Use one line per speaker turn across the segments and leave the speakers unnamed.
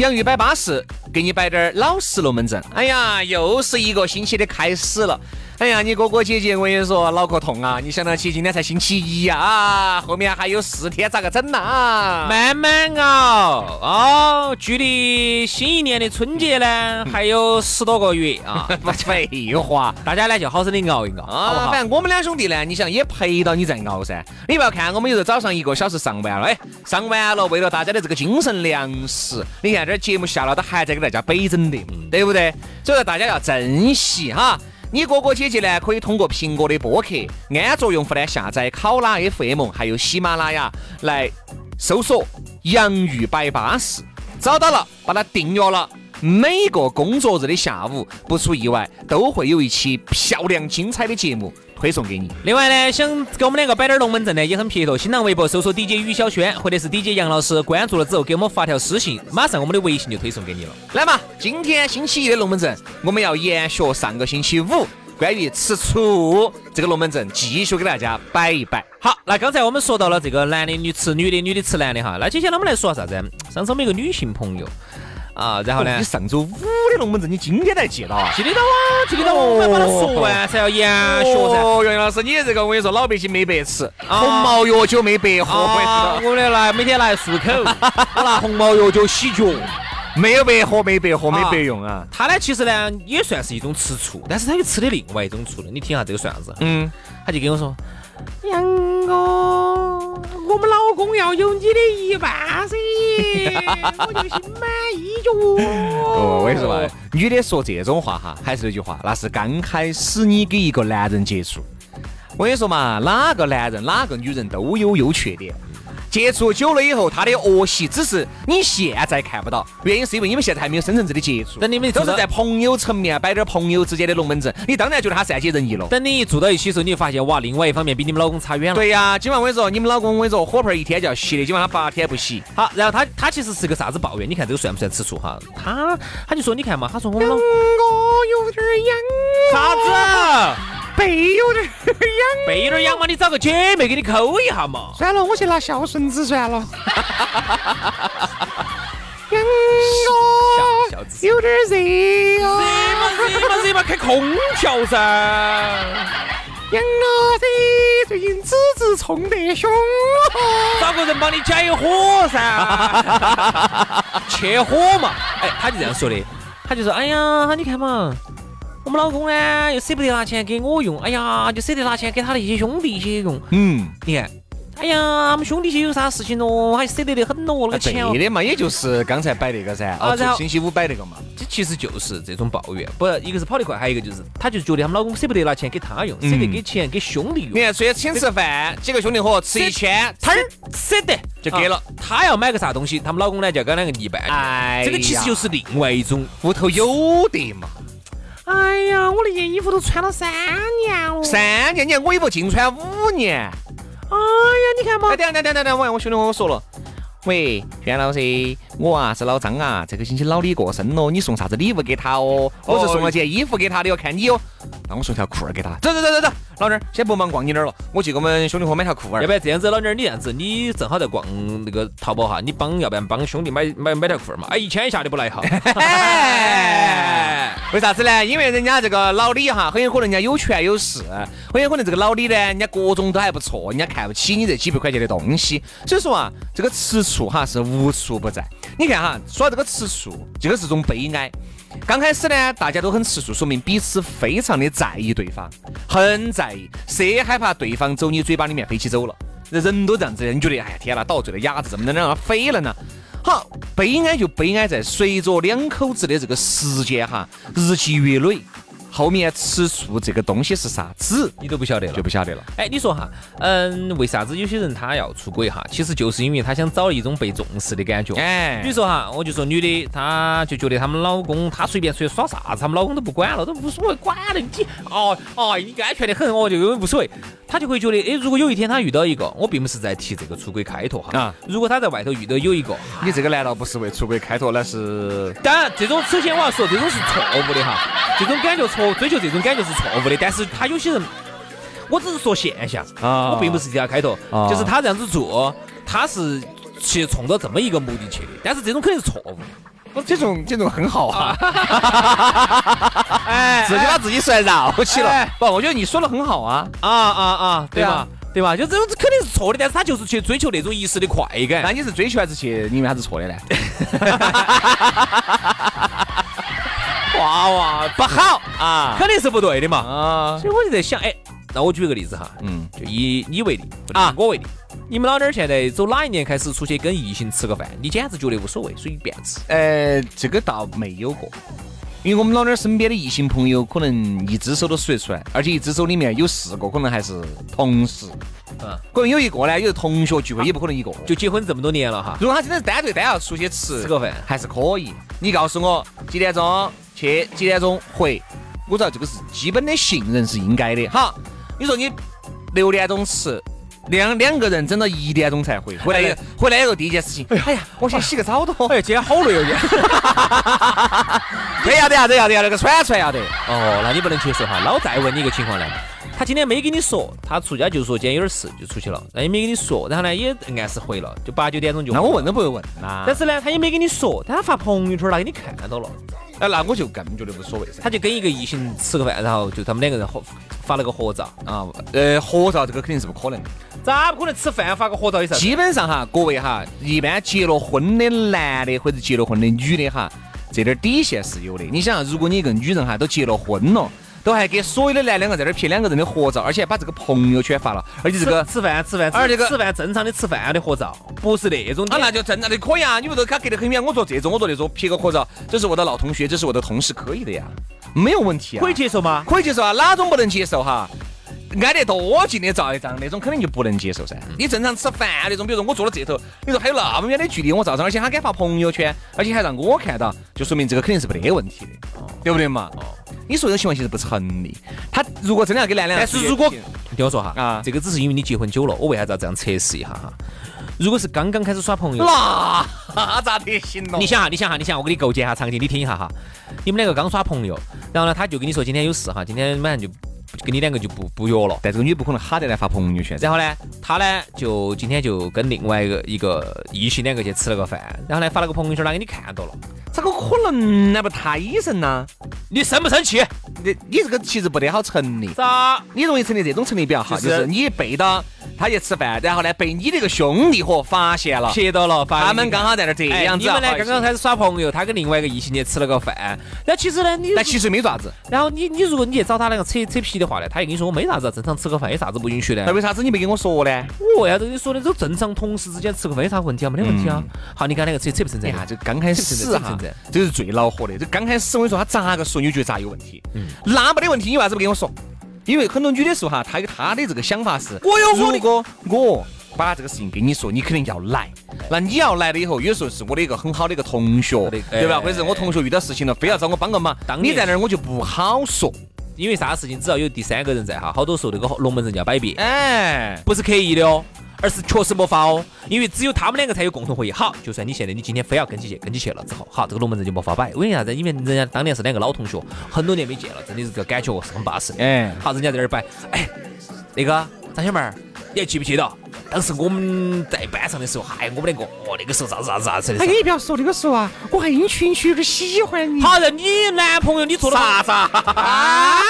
洋芋摆巴士，给你摆点儿老实龙门阵。哎呀，又是一个星期的开始了。哎呀，你哥哥姐姐，我跟你说，脑壳痛啊！你想到起今天才星期一呀，啊，后面还有四天，咋个整呐？
慢慢熬哦，距离新一年的春节呢，还有十多个月啊！
废话，
大家呢就好生的熬一熬啊！
反正我们两兄弟呢，你想也陪到你在熬噻。你不要看我们有时候早上一个小时上完了，哎，上完了，为了大家的这个精神粮食，你看这节目下了都还在给大家摆整的，对不对？所以说大家要珍惜哈。你哥哥姐姐呢，可以通过苹果的播客安卓用户呢下载考拉 FM，还有喜马拉雅来搜索“洋芋摆巴士”，找到了，把它订阅了。每个工作日的下午，不出意外，都会有一期漂亮精彩的节目。推送给你。
另外呢，想给我们两个摆点龙门阵呢，也很撇脱。新浪微博搜索 DJ 于小轩，或者是 DJ 杨老师，关注了之后给我们发条私信，马上我们的微信就推送给你了。
来嘛，今天星期一的龙门阵，我们要延续上个星期五关于吃醋这个龙门阵，继续给大家摆一摆。
好，那刚才我们说到了这个男的女吃女的，女的吃男的哈，那接下来我们来说啥子？上次我们一个女性朋友。啊，然后呢？
你上周五的龙门阵，你今天才记到啊？
记得到啊，记得到。我们把它说完才要延续噻。
哦，杨老师，你这个我跟你说，老百姓没白吃，红毛药酒没白喝。
我们来每天来漱口，我拿红毛药酒洗脚，
没有白喝，没白喝，没白用啊。
他呢，其实呢也算是一种吃醋，但是他又吃的另外一种醋了。你听下这个算啥子？嗯，他就跟我说，杨哥。我们老公要有你的一半噻，我就心满意足。
哦，我跟你说嘛，女的说这种话哈，还是那句话，那是刚开始你跟一个男人接触。我跟你说嘛，哪个男人哪个女人都有优缺点。接触久了以后，他的恶习只是你现在看不到，原因是因为你们现在还没有深层次的接触。
等你们
都是在朋友层面摆点朋友之间的龙门阵，你当然觉得他善解人意了。
等你一住到一起的时候，你就发现哇，另外一方面比你们老公差远了。
对呀，今晚我跟你说，你们老公我跟你说，火盆一天就要洗的，今晚他八天不洗。
好，然后他他其实是个啥子抱怨？你看这个算不算吃醋哈？他他就说你看嘛，他说我们老
公有点痒。
啥子？
背有点痒，
背有点痒嘛，你找个姐妹给你抠一下嘛。
算了，我去拿孝顺子算了。痒
哦，
有点热
哦。热嘛热嘛热嘛，开空调噻。
痒啊噻，最近子子冲得凶。
找个人帮你解火噻，切火嘛。哎，他就这样说的，他就说，哎呀，你看嘛。我们老公呢，又舍不得拿钱给我用，哎呀，就舍得拿钱给他的一些兄弟一些用。嗯，你看，哎呀，我们兄弟些有啥事情咯，还舍得得很咯，那个钱。
对的嘛，也就是刚才摆那个噻，啊，然后星期五摆那个嘛。
这其实就是这种抱怨，不，一个是跑得快，还有一个就是，他就觉得他们老公舍不得拿钱给他用，舍得给钱给兄弟用。
你看，出去请吃饭，几个兄弟伙吃一千，
他舍得就给了。他要买个啥东西，他们老公呢就要跟两个一半。哎，这个其实就是另外一种
屋头有的嘛。
哎呀，我那件衣服都穿了三年了。
三年，你看我衣服净穿五年。
哎呀，你看嘛。
等等等等等，我我兄弟跟我说了，喂，袁老师，我啊是老张啊，这个星期老李过生了，你送啥子礼物给他哦？我是送了件衣服给他的哟，看你哟。那我送条裤儿给他。走走走走走，老弟儿，先不忙逛你那儿了，我去给我们兄弟伙买条裤儿。
要不然这样子，老弟儿，你这样子，你正好在逛那个淘宝哈，你帮，要不然帮兄弟买买买条裤儿嘛？哎，一千以下的不来哈。
为啥子呢？因为人家这个老李哈，很有可能人家有权有势，很有可能这个老李呢，人家各种都还不错，人家看不起你这几百块钱的东西。所以说啊，这个吃醋哈是无处不在。你看哈，说到这个吃醋，这个是种悲哀。刚开始呢，大家都很吃醋，说明彼此非常的在意对方，很在意，谁害怕对方走你嘴巴里面飞起走了。人都这样子，你觉得哎呀天哪，倒醉的鸭子怎么能让它飞了呢？好，悲哀就悲哀在随着两口子的这个时间哈日积月累，后面吃醋这个东西是啥子，
你都不晓得了，
就不晓得了。
哎，你说哈，嗯，为啥子有些人他要出轨哈？其实就是因为他想找一种被重视的感觉。
哎
比如说哈，我就说女的，她就觉得他们老公，她随便出去耍啥子，他们老公都不管了，都无所谓，管了你，哦哦，你安全的很，我，就无所谓。她就会觉得，哎，如果有一天她遇到一个，我并不是在提这个出轨开脱哈，
啊
如果她在外头遇到有一个，
你这个难道不是为出轨开脱？那是
当然这种首先我要说，这种是错误的哈，这种感觉错，追求这种感觉是错误的，但是他有些人。我只是说现象
啊
我并不是替他开脱，
啊
就是他这样子做，他是去冲着这么一个目的去的，但是这种肯定是错误的。
我这种这种很好啊，
哎
自己把自己算绕起了
哎。
不，我觉得你说的很好啊。
啊啊啊，对吧？
对
吧？就这种肯定是错的，但是他就是去追求那种一时的快感。
那你是追求还是去？你为啥子错的呢？
娃娃。不好
啊。
肯定是不对的嘛。
啊，
所以我就在想，哎，那我举个例子哈，
嗯，
就以你为例啊，我为例，你们老娘儿现在走哪一年开始出去跟异性吃个饭，你简直觉得无所谓，随便吃。
呃，这个倒没有过，因为我们老点儿身边的异性朋友可能一只手都数得出来，而且一只手里面有四个可能还是同事，
嗯，
可能有一个呢，有同学聚会也不可能一个。
就结婚这么多年了哈，
如果他真的是单对单要出去吃
吃个饭。
还是可以。你告诉我几点钟去，几点钟回，我知道这个是基本的信任是应该的。哈，你说你六点钟吃。两两个人整到一点钟才回，回来回来以后第一件事情，哎呀，我先洗个澡都。
哎，今天好累哦，今天。
这要得呀，这要得呀，那个喘出来要得。
哦，那你不能接受哈。那我再问你一个情况呢，他今天没跟你说，他出家就说今天有点事就出去了，那也没跟你说，然后呢也按时回了，就八九点钟就。
那我问。都不会问呐。
但是呢，他也没跟你说，但他发朋友圈了，给你看到了，
哎，那我就更觉得无所谓噻。
他就跟一个异性吃个饭，然后就他们两个人合发了个合照，
啊，呃，合照这个肯定是不可能的。
咋不可能吃饭发个合照有啥子？
基本上哈，各位哈，一般结了婚的男的或者结了婚的女的哈，这点底线是有的。你想，如果你一个女人哈都结了婚了，都还给所有的男两个在那儿拍两个人的合照，而且还把这个朋友圈发了，而且这个
吃吃饭吃饭，
而这个
吃饭正常的吃饭的合照，不是那种
啊，那就正常的可以啊。你不说他隔得很远，我坐这种，我坐那种，拍个合照，这是我的老同学，这是我的同事，可以的呀，没有问题啊，
可以接受吗？
可以接受啊，哪种不能接受哈？挨得多近的照一张，那种肯定就不能接受噻。你正常吃饭那种，比如说我坐到这头，你说还有那么远的距离我照张，而且他敢发朋友圈，而且还让我看到，就说明这个肯定是没得问题的，对不对嘛？你说这种情况其实不成立。他如果真的要跟男两个出去，
但是如果听我说哈，
啊
这个只是因为你结婚久了，我为啥子要这样测试一下哈？如果是刚刚开始耍朋友，
那咋得行咯？
你想哈，你想哈，你想，我给你构建一下场景，你听一下哈。你们两个刚耍朋友，然后呢，他就跟你说今天有事哈，今天晚上就跟你两个就不不约了。
但这个女不可能哈得来发朋友圈。
然后呢，他呢就今天就跟另外一个一个异性两个去吃了个饭，然后呢发了个朋友圈，他给你看到了，
咋个可能那不太神呢？
你生不生气？
你你这个其实不得好成立。
咋？
你容易成立这种成立比较好，
就是
就是你背到他去吃饭，然后呢被你那个兄弟伙发现了，
切到了，发
他们刚好在那儿这
哎
样子啊。
你们呢刚刚开始耍朋友，他跟另外一个异性去吃了个饭，那其实呢你
那其实没爪子。
然后你你如果你去找他那个扯扯皮的话呢，他又跟你说我没啥子，正常吃个饭有啥子不允许的
那。为啥子你没跟我说呢？
我为啥子跟你说的？这正常同事之间吃个饭有啥问题啊？没得问题啊。好，你看那个扯扯不成这样？
哎呀，这刚开始哈
这，
是最恼火的。这刚开始我跟你说，他咋个说你就觉得咋有问题？嗯那没得问题，你为啥子不跟我说？因为很多女的时候哈，她有她的这个想法是，
我有
如果我把这个事情跟你说，你肯定要来。那你要来了以后，有时候是我的一个很好的一个同学，对吧？
哎
或者是我同学遇到事情了，非要找我帮个忙，
当
你在那儿我就不好说。
因为啥事情只要有第三个人在哈，好多时候那个龙门阵就要摆别，
哎，
不是刻意的哦，而是确实没法哦。因为只有他们两个才有共同回忆。好，就算你现在你今天非要跟起去，跟起去了之后，好，这个龙门阵就没法摆。为啥子？因为人家当年是两个老同学，很多年没见了，真的是这个感觉是很巴适的。
哎
好，人家在那儿摆，哎，那个张小妹儿，你还记不记得？当时我们在班上的时候，嗨，我们两个，哦，那个时候咋子咋子咋子的。
哎你不要说那个时候啊，我还阴虚阴虚有点喜欢你。
好人，你男朋友你做了
啥子啊？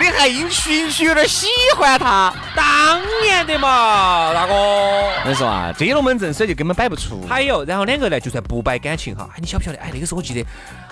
你还因情绪有点喜欢他？
当年的嘛，大哥。
我跟你说啊，这龙门阵所以就根本摆不出。
还有，然后两个呢，就算不摆感情哈，哎，你晓不晓得？哎，那个时候我记得，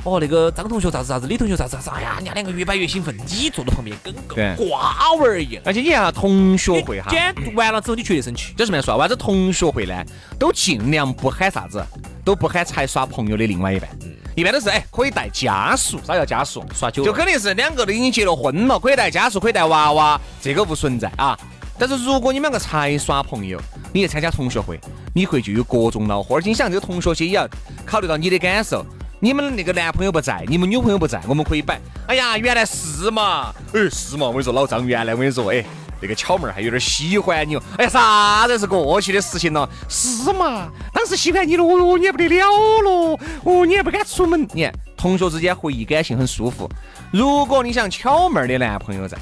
哦，那个张同学啥子啥子，李同学啥子啥子，哎呀，人家两个越摆越兴奋，你坐在旁边跟个瓜娃儿一样。
而且你看啊，同学会哈
今，天完了之后，你绝对生气。
这是么说啊？为啥子同学会呢？都尽量不喊啥子，都不喊才耍朋友的另外一半。一般都是哎可以带家属，啥叫家属？
耍酒
就肯定是两个都已经结了婚了，可以带家属，可以带娃娃，这个不存在啊。但是如果你们两个才耍朋友，你去参加同学会，你会就有各种恼火。而且你想，这个同学些也要考虑到你的感受。你们那个男朋友不在，你们女朋友不在，我们可以摆。哎呀，原来是嘛，哎是嘛，我跟你说，老张原来我跟你说，哎。那个巧妹儿还有点喜欢你哦，哎呀，啥子是过去的事情了？是嘛？当时喜欢你了，哦，你也不得了了，哦，你也不敢出门。你看，同学之间回忆感情很舒服。如果你想巧妹儿的男朋友在，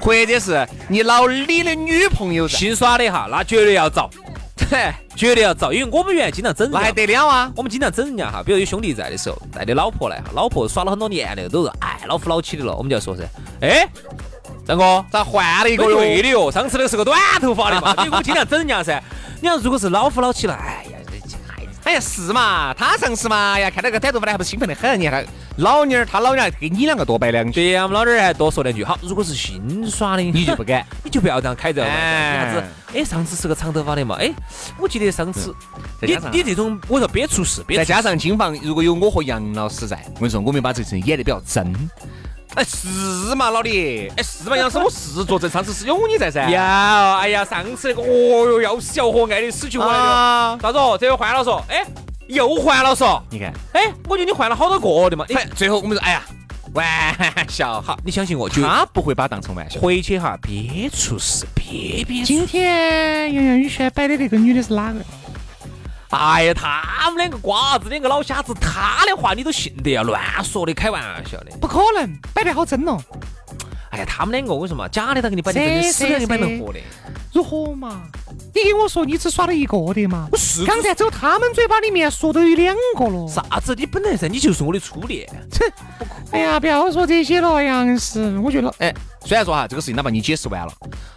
或者是你老李的女朋友在，
新耍的哈，那绝对要遭，绝对要遭，因为我们原来经常整，
那还得了啊？
我们经常整人家哈，比如有兄弟在的时候，带的老婆来哈，老婆耍了很多年的，都是哎老夫老妻的了，我们就要说噻，哎。张哥，
咋换了一个哟？
对的哟，上次那个是个短头发的嘛，因为我经常整人家噻。你要如果是老夫老妻了，哎呀，
哎呀是嘛，他上次嘛呀，看到个短头发的还不是兴奋的很，你看老妞儿，他老娘还给你两个多摆两句，
对呀，我们老妞儿还多说两句。好，如果是新耍的，
你就不敢，
你就不要这样开这玩笑。啥子？哎，上次是个长头发的嘛？哎，我记得上次你你这种，我说别出事，
再加上金房，如果有我和杨老师在，我跟你说，我们把这事演得比较真。哎，是嘛，老李？哎，是嘛，杨师，我是作证，上次是有你在噻。
有，哎呀，上次那个，哦哟，要死要活，爱的死去活来的。啥子？这回换了说？哎，又换了嗦？
你看，
哎，我觉得你换了好多个的嘛。
哎，最后我们说，哎呀，玩笑，
哈，你相信我，
他不会把当成玩笑。
回去哈，别出事，别别。
今天杨洋宇轩摆的那个女的是哪个？
哎呀，他们两个瓜子，两个老瞎子，他的话你都信得呀？乱说的，开玩笑的，
不可能，摆得好真哦。
哎呀，他们两个我说嘛，假的他给你摆的真，死的给你摆成活的，
如何嘛？你给我说，你只耍了一个的嘛？
我是
刚才走他们嘴巴里面说都有两个了。
啥子？你本来噻，你就是我的初恋。
切！哎呀，不要说这些了，杨师，我觉得，哎，虽然说哈，这个事情哪怕你解释完了，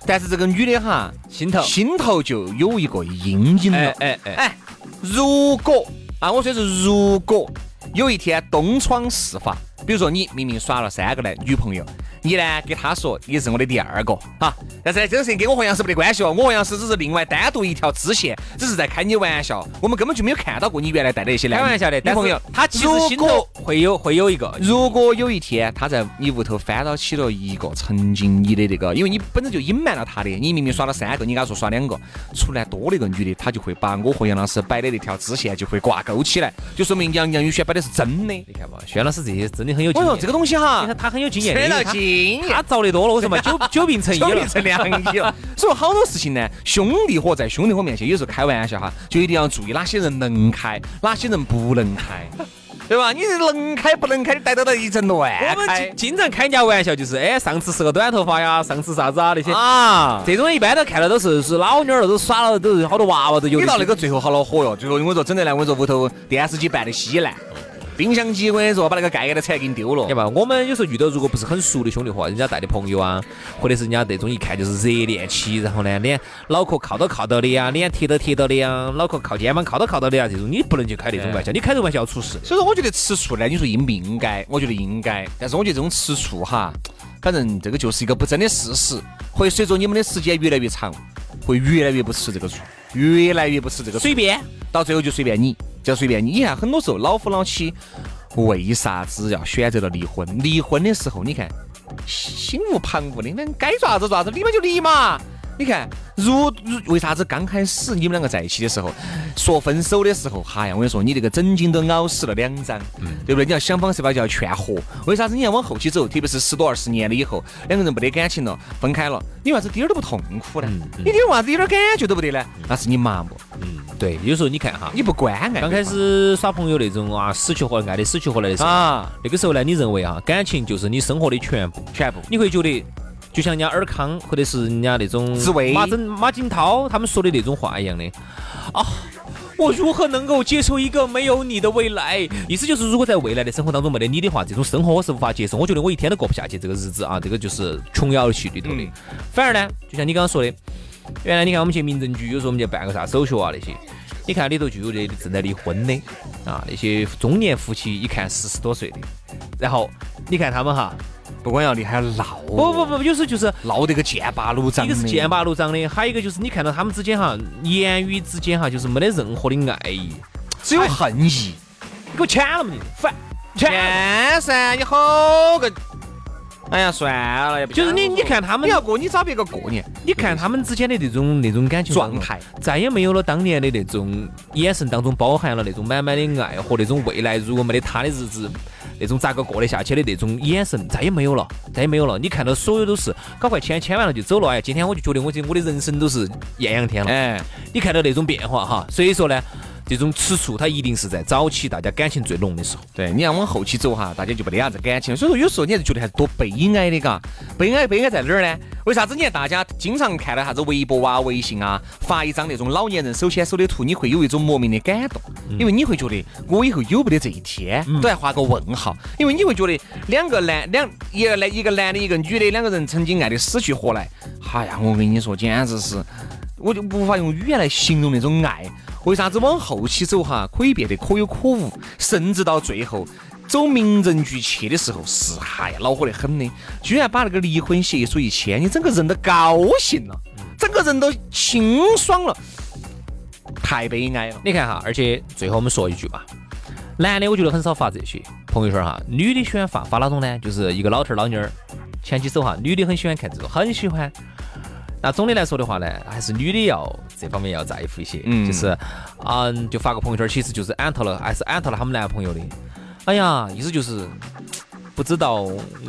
但是这个女的哈，
心头
心头就有一个阴影了。哎
哎哎。
如果啊，我说是如果有一天东窗事发，比如说你明明耍了三个男女朋友。你呢？给他说你是我的第二个哈，但是呢，这个事情跟我和杨师没得关系哦，我和杨师只是另外单独一条支线，只是在开你玩笑，我们根本就没有看到过你原来带的一些
开玩笑的
男朋友。
他其实心头会有会有一个，
如果有一天他在你屋头翻到起了一个曾经你的那个，因为你本身就隐瞒了他的，你明明耍了三个，你跟他说耍两个，出来多了一个女的，他就会把我和杨老师摆的那条支线就会挂钩起来，就说明杨杨宇轩摆的是真的。
你看嘛，轩老师这些真的很有经验。
我说这个东西哈，
你看他很有经验。
他
遭的多了，我说嘛久久病成医了？
成良医了。所以好多事情呢，兄弟伙在兄弟伙面前，有时候开玩笑哈，就一定要注意哪些人能开，哪些人不能开，对吧？你能开不能开，你逮到到一阵乱
我们经常开人家玩笑，就是哎，上次是个短头发呀，上次啥子啊那些啊，这种一般都看到都是是老妞儿，都耍了都是好多娃娃都有。
你到那个最后好恼火哟，最后我说，整的来我说屋头电视机办的稀烂。冰箱机，我跟你说，把那个盖盖的铲给你丢了。
对吧？我们有时候遇到如果不是很熟的兄弟伙，人家带的朋友啊，或者是人家那种一看就是热恋期，然后呢，脸脑壳靠到靠到的呀，脸贴到贴到的呀，脑壳靠肩膀靠到靠到的呀，这种你不能去开那种玩笑，你开这种玩笑要出事。
所以说，我觉得吃醋呢，你说应不应该？我觉得应该。但是我觉得这种吃醋哈，反正这个就是一个不争的事实，会随着你们的时间越来越长，会越来越不吃这个醋，越来越不吃这个醋。
随便，
到最后就随便你。就随便你，看很多时候老夫老妻为啥子要选择了离婚？离婚的时候，你看心无旁骛的，那该做啥子做啥子，离嘛就离嘛。你看，如如为啥子刚开始你们两个在一起的时候，说分手的时候，哈呀，我跟你说，你这个枕巾都咬死了两张，对不对？你要想方设法就要劝和。为啥子你要往后期走？特别是十多二十年了以后，两个人没得感情了，分开了，你为啥子一点都不痛苦呢？你为啥子一点感觉都不得呢？那是你麻木。
嗯，对，有时候你看哈，
你不关爱。
刚开始耍朋友那种啊，死去活来爱的死去活来的时候啊，那个时候呢，你认为啊，感情就是你生活的全部，
全部，
你会觉得。就像人家尔康或者是人家那种
紫薇、
马真、马景涛他们说的那种话一样的啊，我如何能够接受一个没有你的未来？意思就是，如果在未来的生活当中没得你的话，这种生活我是无法接受。我觉得我一天都过不下去这个日子啊，这个就是琼瑶戏里头的。反而呢，就像你刚刚说的，原来你看我们去民政局，有时候我们去办个啥手续啊那些，你看里头就有那正在离婚的啊，那些中年夫妻，一看四十多岁的，然后你看他们哈。
不光要你，还要闹。
不不不，有时候就是
闹得个剑拔弩张。
一个是剑拔弩张的，还有一个就是你看到他们之间哈，言语之间哈，就是没得任何的爱意，
只有恨意。
你给我抢了嘛你，烦。
签噻，你好个，哎呀，算了，也不
就是你你看他们
你要过，你找别个过年。
你看他们之间的那种那种感情
状态，
再也没有了当年的那种眼神当中包含了那种满满的爱和那种未来如果没得他的日子，那种咋个过得下去的那种眼神再也没有了，再也没有了。你看到所有都是搞快签签完了就走了，哎，今天我就觉得我这我的人生都是艳阳天了。
哎，
你看到那种变化哈，所以说呢。这种吃醋，它一定是在早期大家感情最浓的时候。
对，你要往后期走哈，大家就没得啥子感情。所以说，有时候你还是觉得还是多悲哀的，嘎。悲哀悲哀在哪儿呢？为啥子？你看大家经常看到啥子微博啊、微信啊，发一张那种老年人手牵手的图，你会有一种莫名的感动，因为你会觉得我以后有不得这一天，都要画个问号。因为你会觉得两个男两一个男一个男的，一个女的，两个人曾经爱的死去活来。哎呀，我跟你说，简直是，我就无法用语言来形容那种爱。为啥子往后期走哈，可以变得可有可无，甚至到最后走民政局去的时候，是哎呀恼火得很的，居然把那个离婚协议书一签，你整个人都高兴了，整个人都清爽了，太悲哀了。
你看哈，而且最后我们说一句吧，男的我觉得很少发这些朋友圈哈，女的喜欢发发哪种呢？就是一个老头儿老妞儿牵起手哈，女的很喜欢看这种，很喜欢。那总的来说的话呢，还是女的要这方面要在乎一些，嗯，就是，嗯，就发个朋友圈，其实就是安特了，还是安特了他们男朋友的。哎呀，意思就是不知道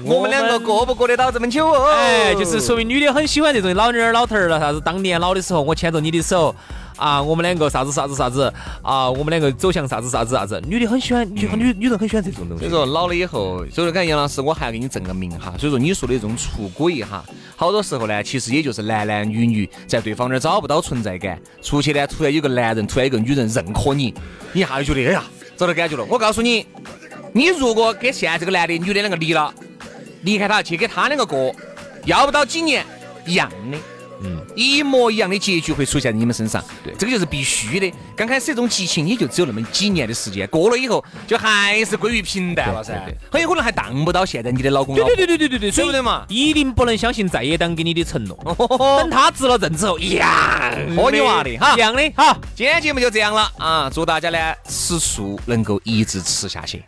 我们两个过不过得到这么久哦？
哎，就是说明女的很喜欢这种老妞儿老头儿了，啥子当年老的时候我牵着你的手。啊，我们两个啥子啥子啥子啊，我们两个走向啥子啥子啥子，女的很喜欢，女女女人很喜欢这种东西。
所以说老了以后，所以说看杨老师，我还要给你证个名哈。所以说你说的这种出轨哈，好多时候呢，其实也就是男男女女在对方那儿找不到存在感，出去呢突然有个男人，突然有个女人认可你，你一下就觉得哎呀，找到感觉了。我告诉你，你如果跟现在这个男的女的两个离了，离开他去跟他两个过，要不到几年一样的。嗯，一模一样的结局会出现在你们身上，对，这个就是必须的。刚开始这种激情也就只有那么几年的时间，过了以后就还是归于平淡了噻，很有可能还当不到现在你的老公
对对对对对对对，
对不对嘛？
一定不能相信在野党给你的承诺，等他执了政之后一样，
喝你娃的哈，
一样的。好，
今天节目就这样了啊！祝大家呢吃素能够一直吃下去。